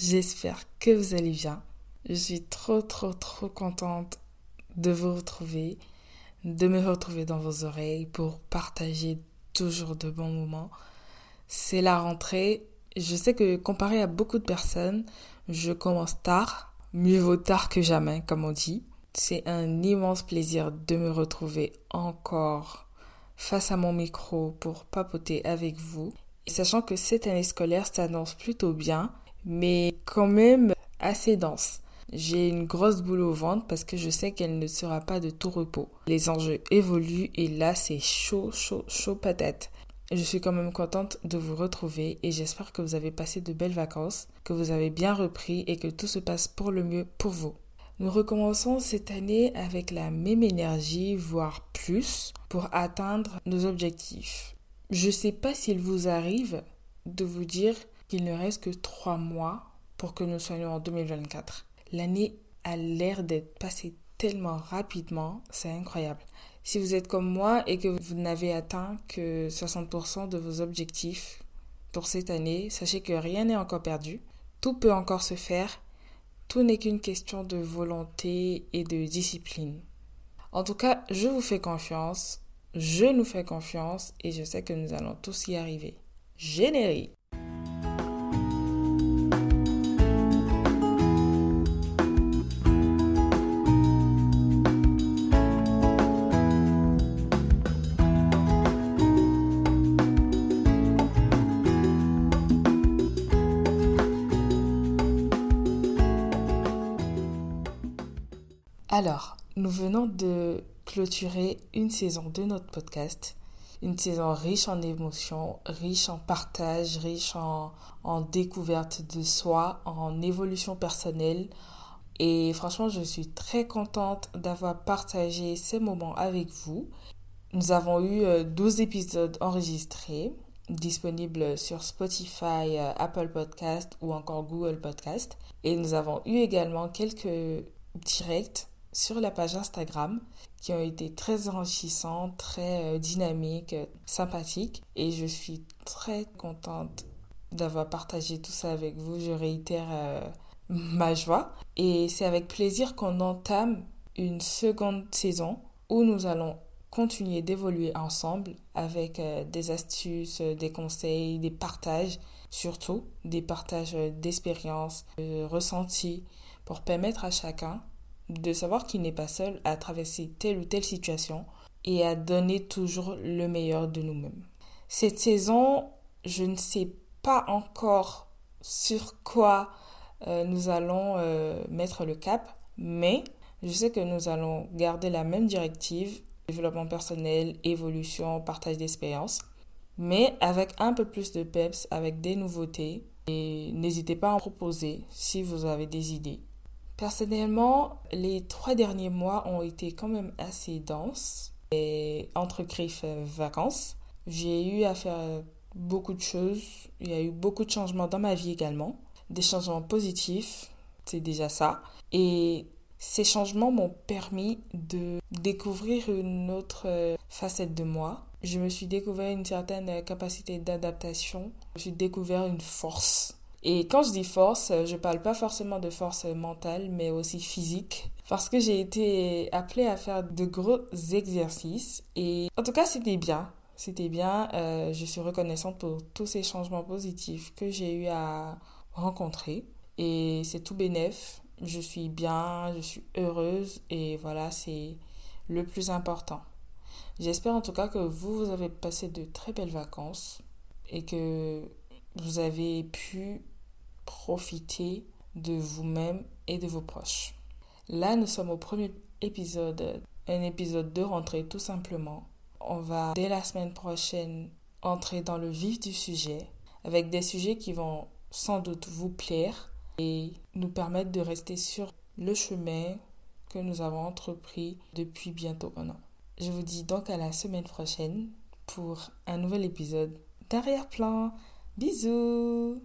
j'espère que vous allez bien. Je suis trop trop trop contente de vous retrouver, de me retrouver dans vos oreilles pour partager toujours de bons moments. C'est la rentrée. Je sais que comparé à beaucoup de personnes, je commence tard. Mieux vaut tard que jamais, comme on dit. C'est un immense plaisir de me retrouver encore face à mon micro pour papoter avec vous. sachant que cette année scolaire s'annonce plutôt bien, mais quand même assez dense. J'ai une grosse boule au ventre parce que je sais qu'elle ne sera pas de tout repos. Les enjeux évoluent et là c'est chaud, chaud, chaud patate. Je suis quand même contente de vous retrouver et j'espère que vous avez passé de belles vacances, que vous avez bien repris et que tout se passe pour le mieux pour vous. Nous recommençons cette année avec la même énergie, voire plus, pour atteindre nos objectifs. Je ne sais pas s'il vous arrive de vous dire qu'il ne reste que trois mois pour que nous soyons en 2024. L'année a l'air d'être passée tellement rapidement, c'est incroyable. Si vous êtes comme moi et que vous n'avez atteint que 60% de vos objectifs pour cette année, sachez que rien n'est encore perdu. Tout peut encore se faire. Tout n'est qu'une question de volonté et de discipline. En tout cas, je vous fais confiance, je nous fais confiance et je sais que nous allons tous y arriver. Générique. Alors, nous venons de clôturer une saison de notre podcast, une saison riche en émotions, riche en partage, riche en, découverte de soi, en évolution personnelle. Et franchement, je suis très contente d'avoir partagé ces moments avec vous. Nous avons eu 12 euh, épisodes enregistrés, disponibles sur Spotify, euh, Apple Podcast ou encore Google Podcast. Et nous avons eu également quelques directs sur la page Instagram qui ont été très enrichissants, très euh, dynamiques, sympathiques. Et je suis très contente d'avoir partagé tout ça avec vous. Je réitère euh, ma joie. Et c'est avec plaisir qu'on entame une seconde saison où nous allons continuer d'évoluer ensemble avec euh, des astuces, des conseils, des partages, surtout des partages d'expériences, de ressentis pour permettre à chacun de savoir qu'il n'est pas seul à traverser telle ou telle situation et à donner toujours le meilleur de nous-mêmes. Cette saison, je ne sais pas encore sur quoi euh, nous allons euh, mettre le cap, mais je sais que nous allons garder la même directive, développement personnel, évolution, partage d'expérience, mais avec un peu plus de peps, avec des nouveautés. Et n'hésitez pas à en proposer si vous avez des idées. Personnellement, les trois derniers mois ont été quand même assez denses. Et entre griffes vacances, j'ai eu à faire beaucoup de choses. Il y a eu beaucoup de changements dans ma vie également. Des changements positifs, c'est déjà ça. Et ces changements m'ont permis de découvrir une autre facette de moi. Je me suis découvert une certaine capacité d'adaptation. Je me suis découvert une force et quand je dis force, je parle pas forcément de force mentale, mais aussi physique. Parce que j'ai été appelée à faire de gros exercices. Et en tout cas, c'était bien. C'était bien. Euh, je suis reconnaissante pour tous ces changements positifs que j'ai eu à rencontrer. Et c'est tout bénef. Je suis bien, je suis heureuse. Et voilà, c'est le plus important. J'espère en tout cas que vous, vous avez passé de très belles vacances et que vous avez pu profiter de vous-même et de vos proches. Là, nous sommes au premier épisode, un épisode de rentrée tout simplement. On va dès la semaine prochaine entrer dans le vif du sujet avec des sujets qui vont sans doute vous plaire et nous permettre de rester sur le chemin que nous avons entrepris depuis bientôt un an. Je vous dis donc à la semaine prochaine pour un nouvel épisode d'arrière-plan. Bisous